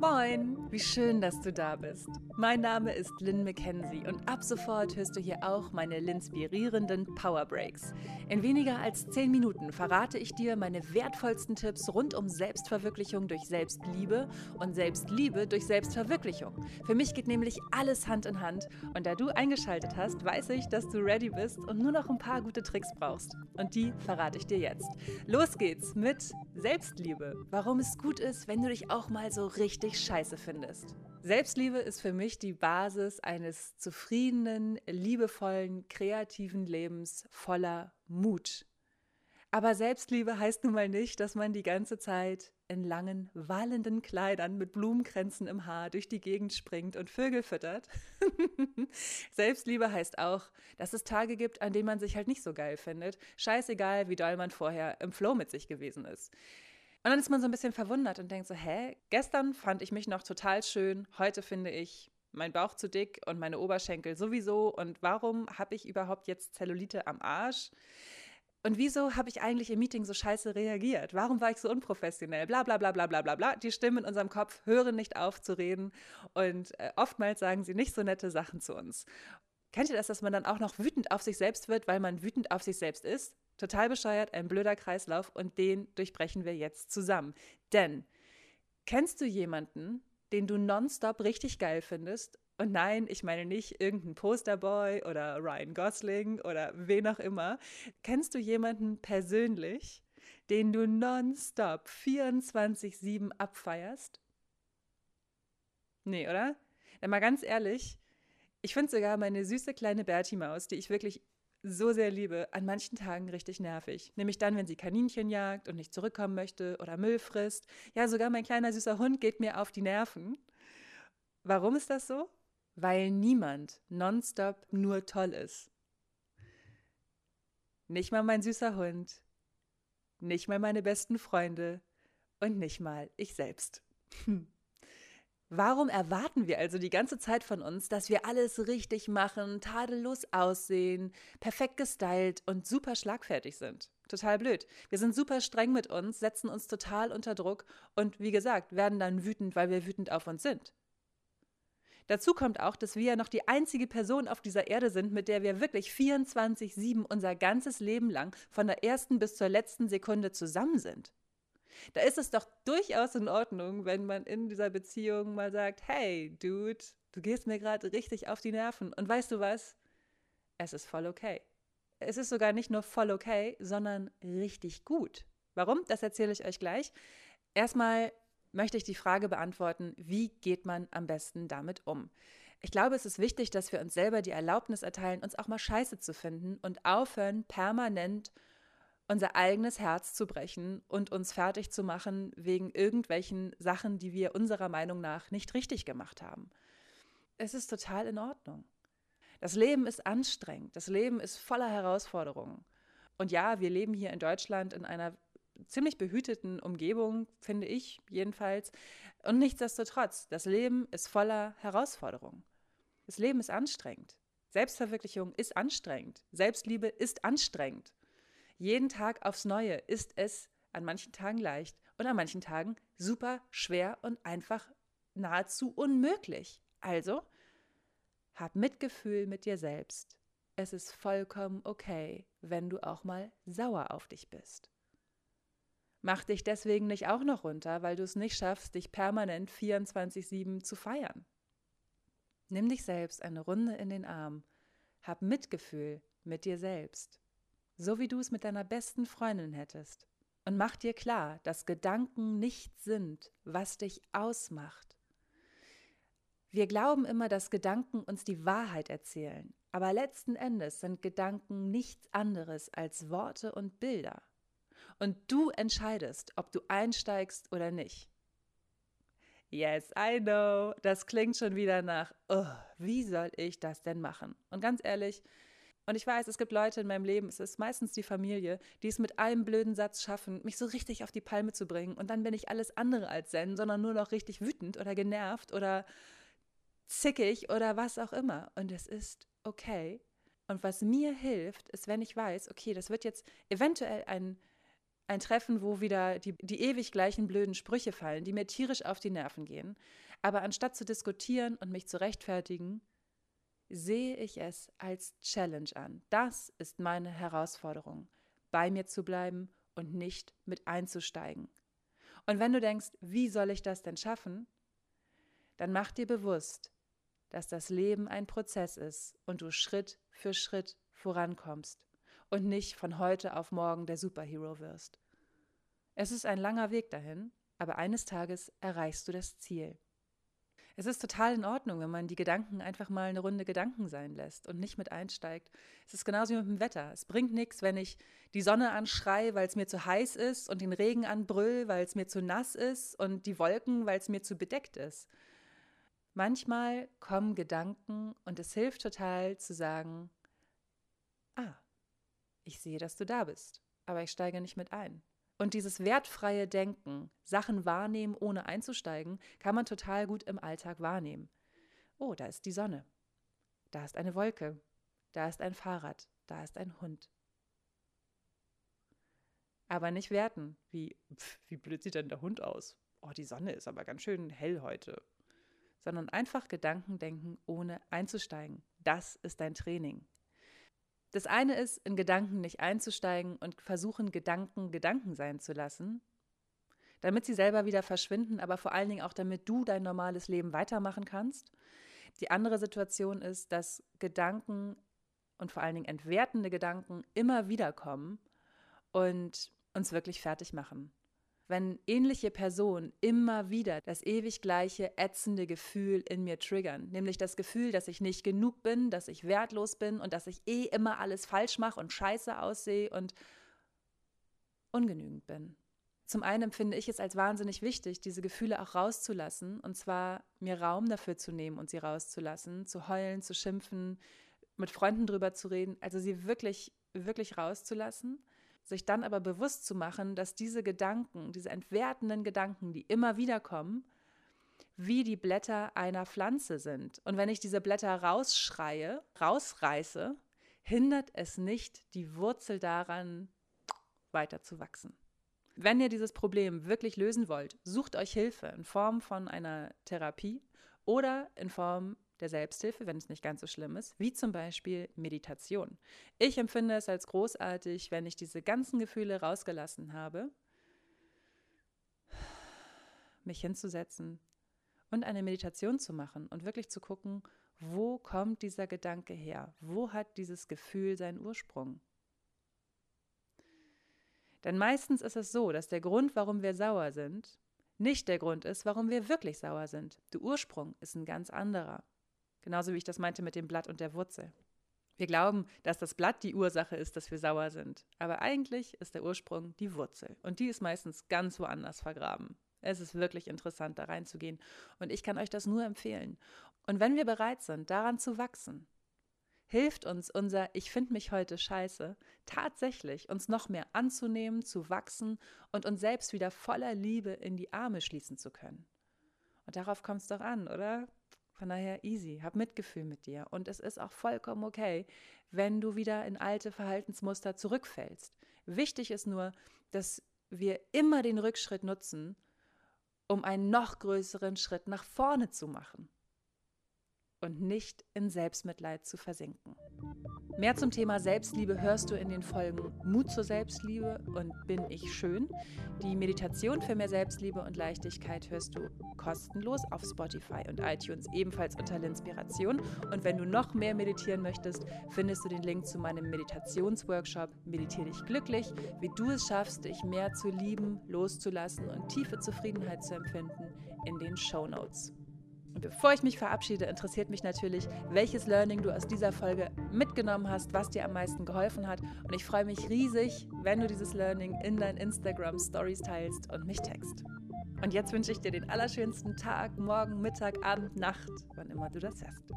Moin, wie schön, dass du da bist. Mein Name ist Lynn McKenzie und ab sofort hörst du hier auch meine inspirierenden Power Breaks. In weniger als 10 Minuten verrate ich dir meine wertvollsten Tipps rund um Selbstverwirklichung durch Selbstliebe und Selbstliebe durch Selbstverwirklichung. Für mich geht nämlich alles Hand in Hand und da du eingeschaltet hast, weiß ich, dass du ready bist und nur noch ein paar gute Tricks brauchst. Und die verrate ich dir jetzt. Los geht's mit Selbstliebe. Warum es gut ist, wenn du dich auch mal so richtig richtig scheiße findest. Selbstliebe ist für mich die Basis eines zufriedenen, liebevollen, kreativen Lebens voller Mut. Aber Selbstliebe heißt nun mal nicht, dass man die ganze Zeit in langen, wallenden Kleidern mit Blumenkränzen im Haar durch die Gegend springt und Vögel füttert. Selbstliebe heißt auch, dass es Tage gibt, an denen man sich halt nicht so geil findet. Scheißegal, wie doll man vorher im Flow mit sich gewesen ist. Und dann ist man so ein bisschen verwundert und denkt so, hä, gestern fand ich mich noch total schön, heute finde ich mein Bauch zu dick und meine Oberschenkel sowieso. Und warum habe ich überhaupt jetzt Zellulite am Arsch? Und wieso habe ich eigentlich im Meeting so scheiße reagiert? Warum war ich so unprofessionell? Bla bla bla bla bla bla bla. Die Stimmen in unserem Kopf hören nicht auf zu reden und äh, oftmals sagen sie nicht so nette Sachen zu uns. Kennt ihr das, dass man dann auch noch wütend auf sich selbst wird, weil man wütend auf sich selbst ist? Total bescheuert, ein blöder Kreislauf und den durchbrechen wir jetzt zusammen. Denn kennst du jemanden, den du nonstop richtig geil findest? Und nein, ich meine nicht irgendeinen Posterboy oder Ryan Gosling oder wen auch immer. Kennst du jemanden persönlich, den du nonstop 24-7 abfeierst? Nee, oder? Dann mal ganz ehrlich, ich finde sogar meine süße kleine Bertie-Maus, die ich wirklich so sehr liebe, an manchen Tagen richtig nervig. Nämlich dann, wenn sie Kaninchen jagt und nicht zurückkommen möchte oder Müll frisst. Ja, sogar mein kleiner süßer Hund geht mir auf die Nerven. Warum ist das so? Weil niemand nonstop nur toll ist. Nicht mal mein süßer Hund, nicht mal meine besten Freunde und nicht mal ich selbst. Hm. Warum erwarten wir also die ganze Zeit von uns, dass wir alles richtig machen, tadellos aussehen, perfekt gestylt und super schlagfertig sind? Total blöd. Wir sind super streng mit uns, setzen uns total unter Druck und wie gesagt, werden dann wütend, weil wir wütend auf uns sind. Dazu kommt auch, dass wir ja noch die einzige Person auf dieser Erde sind, mit der wir wirklich 24-7 unser ganzes Leben lang von der ersten bis zur letzten Sekunde zusammen sind. Da ist es doch durchaus in Ordnung, wenn man in dieser Beziehung mal sagt, hey, Dude, du gehst mir gerade richtig auf die Nerven. Und weißt du was? Es ist voll okay. Es ist sogar nicht nur voll okay, sondern richtig gut. Warum? Das erzähle ich euch gleich. Erstmal möchte ich die Frage beantworten, wie geht man am besten damit um? Ich glaube, es ist wichtig, dass wir uns selber die Erlaubnis erteilen, uns auch mal scheiße zu finden und aufhören, permanent unser eigenes Herz zu brechen und uns fertig zu machen wegen irgendwelchen Sachen, die wir unserer Meinung nach nicht richtig gemacht haben. Es ist total in Ordnung. Das Leben ist anstrengend, das Leben ist voller Herausforderungen. Und ja, wir leben hier in Deutschland in einer ziemlich behüteten Umgebung, finde ich jedenfalls. Und nichtsdestotrotz, das Leben ist voller Herausforderungen. Das Leben ist anstrengend. Selbstverwirklichung ist anstrengend. Selbstliebe ist anstrengend. Jeden Tag aufs Neue ist es an manchen Tagen leicht und an manchen Tagen super schwer und einfach nahezu unmöglich. Also, hab Mitgefühl mit dir selbst. Es ist vollkommen okay, wenn du auch mal sauer auf dich bist. Mach dich deswegen nicht auch noch runter, weil du es nicht schaffst, dich permanent 24-7 zu feiern. Nimm dich selbst eine Runde in den Arm. Hab Mitgefühl mit dir selbst so wie du es mit deiner besten Freundin hättest. Und mach dir klar, dass Gedanken nicht sind, was dich ausmacht. Wir glauben immer, dass Gedanken uns die Wahrheit erzählen, aber letzten Endes sind Gedanken nichts anderes als Worte und Bilder. Und du entscheidest, ob du einsteigst oder nicht. Yes, I know. Das klingt schon wieder nach, oh, wie soll ich das denn machen? Und ganz ehrlich, und ich weiß, es gibt Leute in meinem Leben, es ist meistens die Familie, die es mit einem blöden Satz schaffen, mich so richtig auf die Palme zu bringen. Und dann bin ich alles andere als Zen, sondern nur noch richtig wütend oder genervt oder zickig oder was auch immer. Und es ist okay. Und was mir hilft, ist, wenn ich weiß, okay, das wird jetzt eventuell ein, Ein Treffen, wo wieder die, die ewig gleichen blöden Sprüche fallen, die mir tierisch auf die Nerven gehen. Aber anstatt zu diskutieren und mich zu rechtfertigen, sehe ich es als Challenge an. Das ist meine Herausforderung, bei mir zu bleiben und nicht mit einzusteigen. Und wenn du denkst, wie soll ich das denn schaffen, dann mach dir bewusst, dass das Leben ein Prozess ist und du Schritt für Schritt vorankommst und nicht von heute auf morgen der Superhero wirst. Es ist ein langer Weg dahin, aber eines Tages erreichst du das Ziel. Es ist total in Ordnung, wenn man die Gedanken einfach mal eine Runde Gedanken sein lässt und nicht mit einsteigt. Es ist genauso wie mit dem Wetter. Es bringt nichts, wenn ich die Sonne anschreie, weil es mir zu heiß ist und den Regen anbrüll, weil es mir zu nass ist und die Wolken, weil es mir zu bedeckt ist. Manchmal kommen Gedanken und es hilft total zu sagen, ah, ich sehe, dass du da bist, aber ich steige nicht mit ein. Und dieses wertfreie Denken, Sachen wahrnehmen, ohne einzusteigen, kann man total gut im Alltag wahrnehmen. Oh, da ist die Sonne. Da ist eine Wolke. Da ist ein Fahrrad. Da ist ein Hund. Aber nicht werten, wie, pf, wie blöd sieht denn der Hund aus? Oh, die Sonne ist aber ganz schön hell heute. Sondern einfach Gedanken denken, ohne einzusteigen. Das ist dein Training. Das eine ist, in Gedanken nicht einzusteigen und versuchen, Gedanken Gedanken sein zu lassen, damit sie selber wieder verschwinden, aber vor allen Dingen auch, damit du dein normales Leben weitermachen kannst. Die andere Situation ist, dass Gedanken und vor allen Dingen entwertende Gedanken immer wieder kommen und uns wirklich fertig machen wenn ähnliche Personen immer wieder das ewig gleiche ätzende Gefühl in mir triggern, nämlich das Gefühl, dass ich nicht genug bin, dass ich wertlos bin und dass ich eh immer alles falsch mache und scheiße aussehe und ungenügend bin. Zum einen empfinde ich es als wahnsinnig wichtig, diese Gefühle auch rauszulassen und zwar mir Raum dafür zu nehmen und sie rauszulassen, zu heulen, zu schimpfen, mit Freunden drüber zu reden, also sie wirklich, wirklich rauszulassen sich dann aber bewusst zu machen, dass diese Gedanken, diese entwertenden Gedanken, die immer wieder kommen, wie die Blätter einer Pflanze sind. Und wenn ich diese Blätter rausschreie, rausreiße, hindert es nicht die Wurzel daran, weiter zu wachsen. Wenn ihr dieses Problem wirklich lösen wollt, sucht euch Hilfe in Form von einer Therapie oder in Form der Selbsthilfe, wenn es nicht ganz so schlimm ist, wie zum Beispiel Meditation. Ich empfinde es als großartig, wenn ich diese ganzen Gefühle rausgelassen habe, mich hinzusetzen und eine Meditation zu machen und wirklich zu gucken, wo kommt dieser Gedanke her? Wo hat dieses Gefühl seinen Ursprung? Denn meistens ist es so, dass der Grund, warum wir sauer sind, nicht der Grund ist, warum wir wirklich sauer sind. Der Ursprung ist ein ganz anderer. Genauso wie ich das meinte mit dem Blatt und der Wurzel. Wir glauben, dass das Blatt die Ursache ist, dass wir sauer sind. Aber eigentlich ist der Ursprung die Wurzel. Und die ist meistens ganz woanders vergraben. Es ist wirklich interessant, da reinzugehen. Und ich kann euch das nur empfehlen. Und wenn wir bereit sind, daran zu wachsen, hilft uns unser Ich finde mich heute scheiße tatsächlich, uns noch mehr anzunehmen, zu wachsen und uns selbst wieder voller Liebe in die Arme schließen zu können. Und darauf kommt es doch an, oder? Von daher easy, hab Mitgefühl mit dir. Und es ist auch vollkommen okay, wenn du wieder in alte Verhaltensmuster zurückfällst. Wichtig ist nur, dass wir immer den Rückschritt nutzen, um einen noch größeren Schritt nach vorne zu machen und nicht in Selbstmitleid zu versinken. Mehr zum Thema Selbstliebe hörst du in den Folgen Mut zur Selbstliebe und Bin ich schön. Die Meditation für mehr Selbstliebe und Leichtigkeit hörst du kostenlos auf Spotify und iTunes, ebenfalls unter Linspiration. Und wenn du noch mehr meditieren möchtest, findest du den Link zu meinem Meditationsworkshop Meditiere dich glücklich, wie du es schaffst, dich mehr zu lieben, loszulassen und tiefe Zufriedenheit zu empfinden in den Show Notes. Und bevor ich mich verabschiede, interessiert mich natürlich, welches Learning du aus dieser Folge mitgenommen hast, was dir am meisten geholfen hat. Und ich freue mich riesig, wenn du dieses Learning in deinen Instagram Stories teilst und mich text. Und jetzt wünsche ich dir den allerschönsten Tag, Morgen, Mittag, Abend, Nacht, wann immer du das hast.